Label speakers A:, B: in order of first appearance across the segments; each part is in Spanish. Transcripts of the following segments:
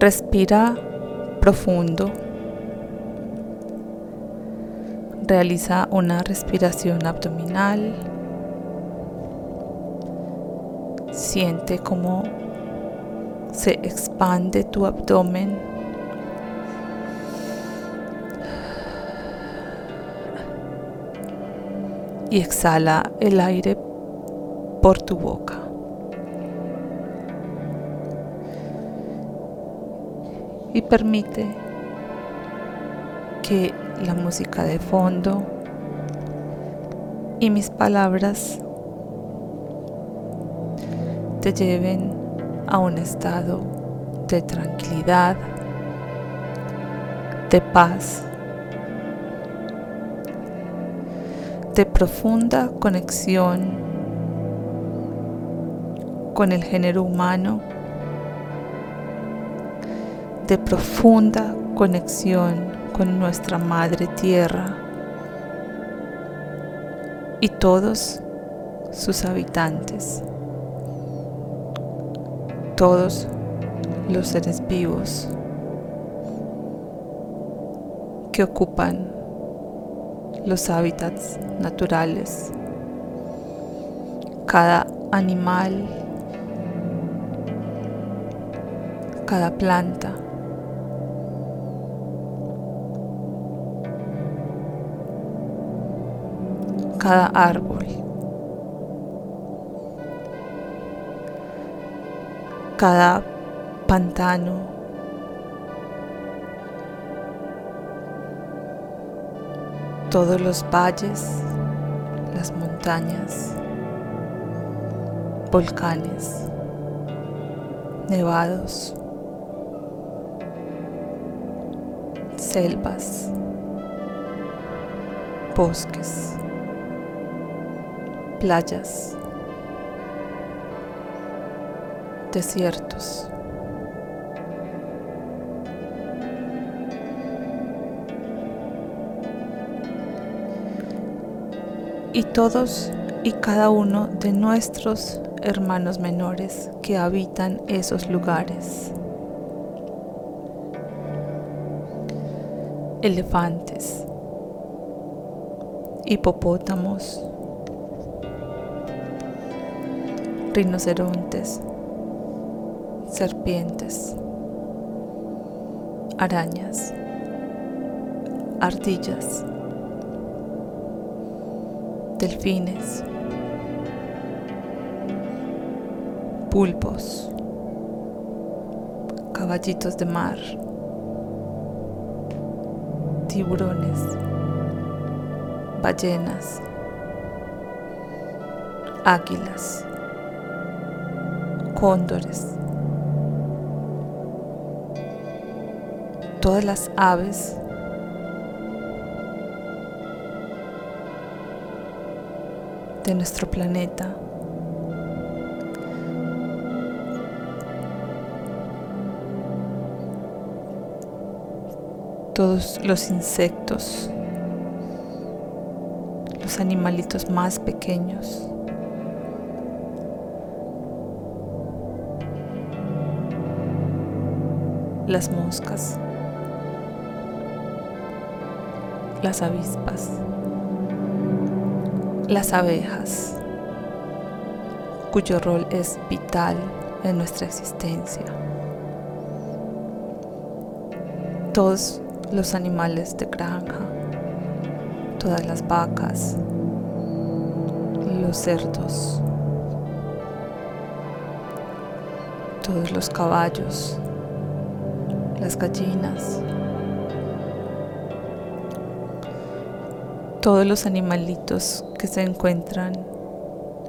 A: Respira profundo. Realiza una respiración abdominal. Siente cómo se expande tu abdomen. Y exhala el aire por tu boca. Y permite que la música de fondo y mis palabras te lleven a un estado de tranquilidad, de paz, de profunda conexión con el género humano, de profunda conexión con nuestra Madre Tierra y todos sus habitantes, todos los seres vivos que ocupan los hábitats naturales, cada animal, cada planta, cada árbol. Cada pantano. Todos los valles, las montañas, volcanes, nevados, selvas, bosques playas, desiertos. Y todos y cada uno de nuestros hermanos menores que habitan esos lugares. Elefantes, hipopótamos, rinocerontes, serpientes, arañas, ardillas, delfines, pulpos, caballitos de mar, tiburones, ballenas, águilas cóndores, todas las aves de nuestro planeta. Todos los insectos, los animalitos más pequeños. Las moscas, las avispas, las abejas, cuyo rol es vital en nuestra existencia. Todos los animales de granja, todas las vacas, los cerdos, todos los caballos, las gallinas, todos los animalitos que se encuentran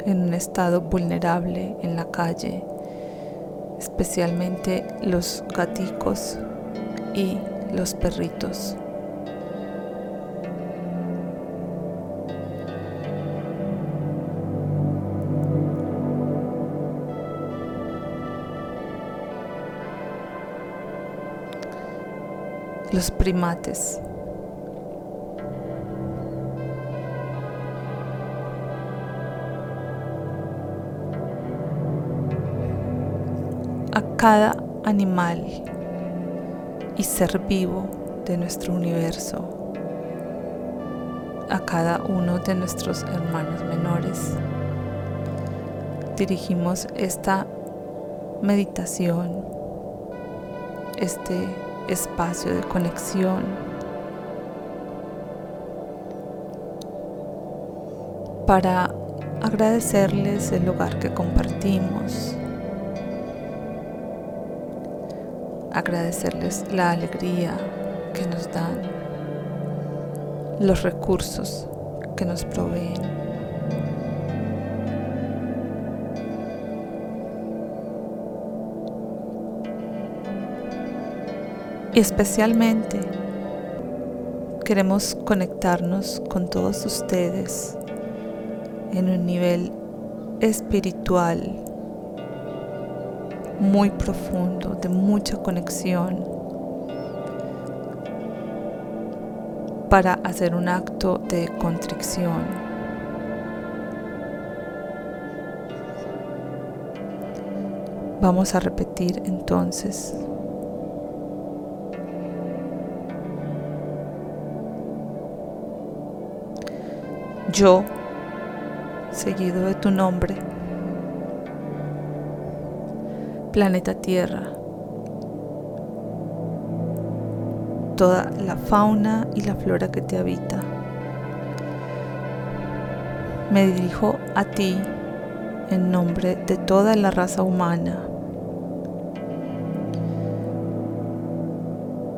A: en un estado vulnerable en la calle, especialmente los gaticos y los perritos. Primates. A cada animal y ser vivo de nuestro universo a cada uno de nuestros hermanos menores. Dirigimos esta meditación, este espacio de conexión. Para agradecerles el lugar que compartimos, agradecerles la alegría que nos dan, los recursos que nos proveen. Y especialmente queremos conectarnos con todos ustedes en un nivel espiritual muy profundo, de mucha conexión, para hacer un acto de contrición. Vamos a repetir entonces. Yo, seguido de tu nombre, planeta Tierra. Toda la fauna y la flora que te habita. Me dirijo a ti en nombre de toda la raza humana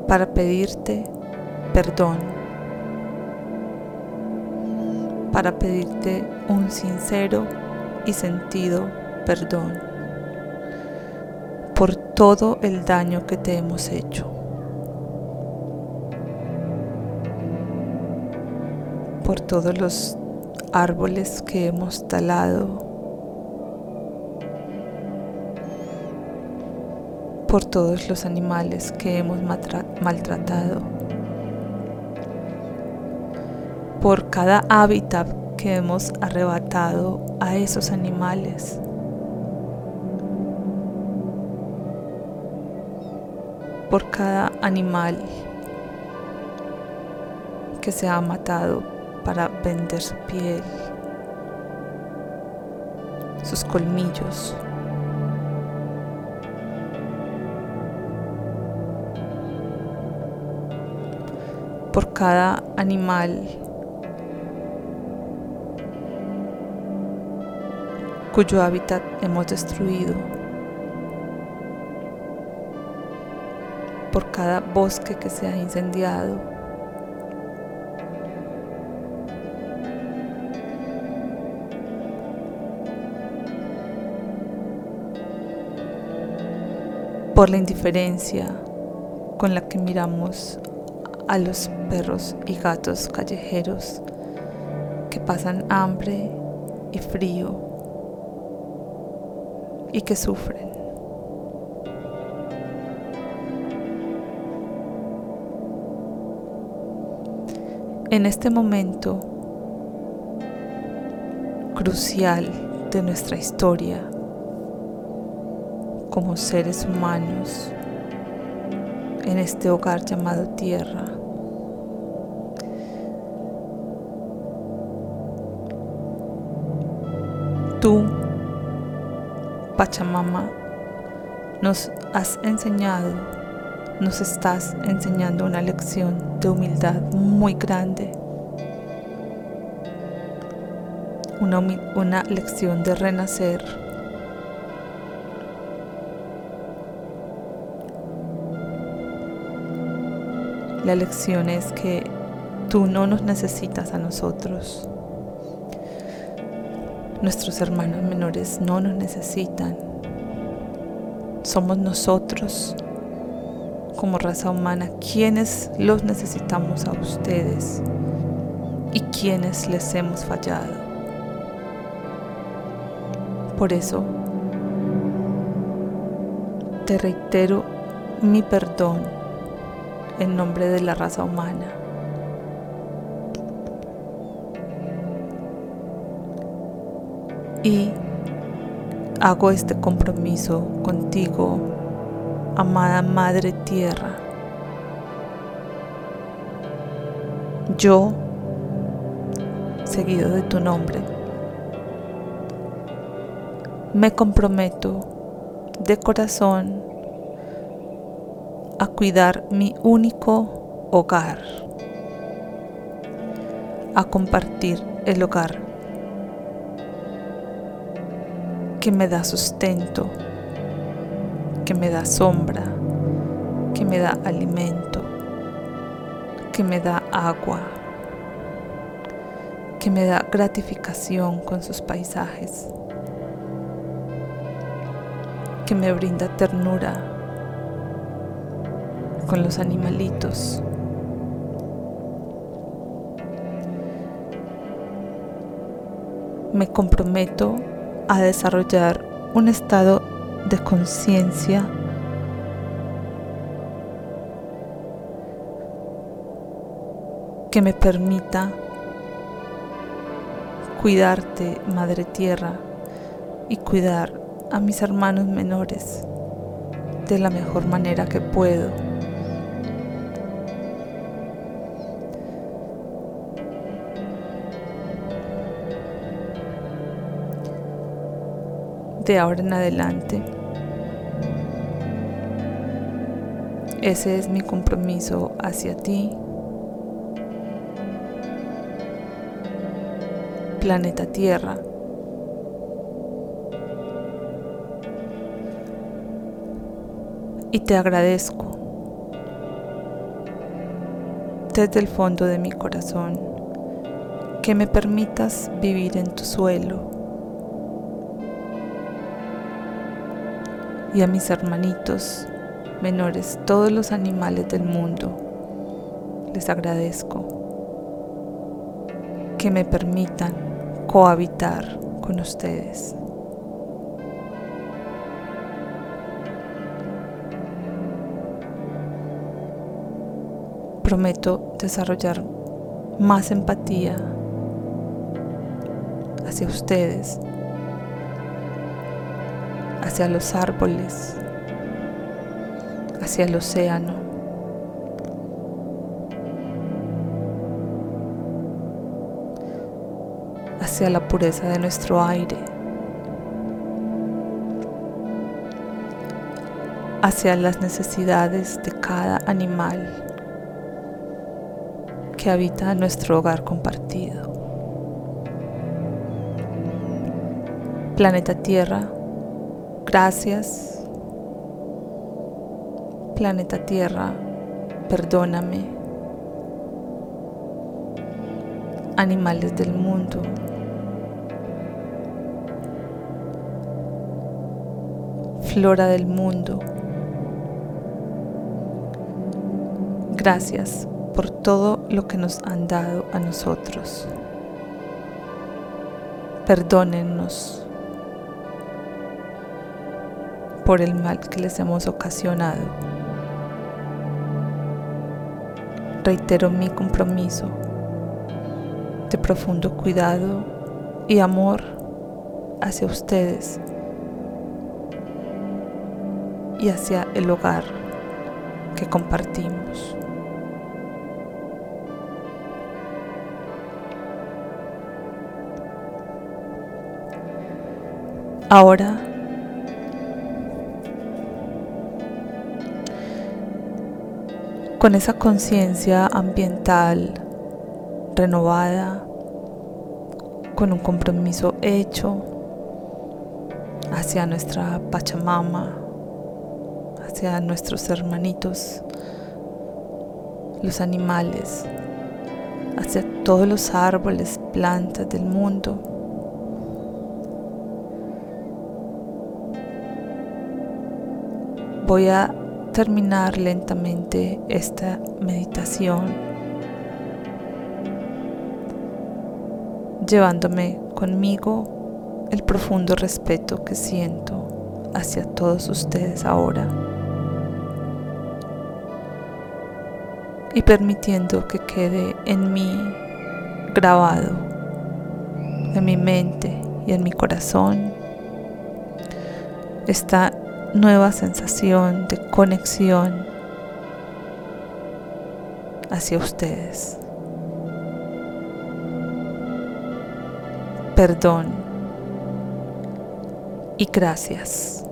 A: para pedirte perdón, para pedirte un sincero y sentido perdón por todo el daño que te hemos hecho. Por todos los árboles que hemos talado. Por todos los animales que hemos maltratado. Por cada hábitat que hemos arrebatado a esos animales. por cada animal que se ha matado para vender su piel, sus colmillos. por cada animal cuyo hábitat hemos destruido. por cada bosque que se ha incendiado. Por la indiferencia con la que miramos a los perros y gatos callejeros que pasan hambre y frío y que sufren. en este momento crucial de nuestra historia como seres humanos en este hogar llamado tierra. Tú, Pachamama, nos has enseñado nos estás enseñando una lección de humildad muy grande. Una, una lección de renacer. La lección es que tú no nos necesitas a nosotros. Nuestros hermanos menores no nos necesitan. Somos nosotros como raza humana quienes los necesitamos a ustedes y quienes les hemos fallado. Por eso, te reitero mi perdón en nombre de la raza humana. Y hago este compromiso contigo, amada Madre Tierra. Yo, seguido de tu nombre, me comprometo de corazón a cuidar mi único hogar, a compartir el hogar que me da sustento, que me da sombra, que me da alimento, que me da agua, que me da gratificación con sus paisajes, que me brinda ternura con los animalitos. Me comprometo a desarrollar un estado de conciencia que me permita cuidarte, Madre Tierra, y cuidar a mis hermanos menores de la mejor manera que puedo. De ahora en adelante. Ese es mi compromiso hacia ti. Planeta Tierra. Y te agradezco desde el fondo de mi corazón que me permitas vivir en tu suelo y a mis hermanitos menores, todos los animales del mundo, les agradezco que me permitan cohabitar con ustedes. Prometo desarrollar más empatía hacia ustedes hacia los árboles, hacia el océano. hacia la pureza de nuestro aire, hacia las necesidades de cada animal que habita nuestro hogar compartido. Planeta Tierra Gracias, planeta Tierra, perdóname. Animales del mundo, flora del mundo. Gracias por todo lo que nos han dado a nosotros. Perdónennos por el mal que les hemos ocasionado. Reitero mi compromiso de profundo cuidado y amor hacia ustedes y hacia el hogar que compartimos. Ahora con esa conciencia ambiental renovada, con un compromiso hecho hacia nuestra Pachamama, hacia nuestros hermanitos, los animales, hacia todos los árboles, plantas del mundo. Voy a terminar lentamente esta meditación, llevándome conmigo el profundo respeto que siento hacia todos ustedes ahora y permitiendo que quede en mí grabado, en mi mente y en mi corazón, esta nueva sensación de conexión hacia ustedes. Perdón y gracias.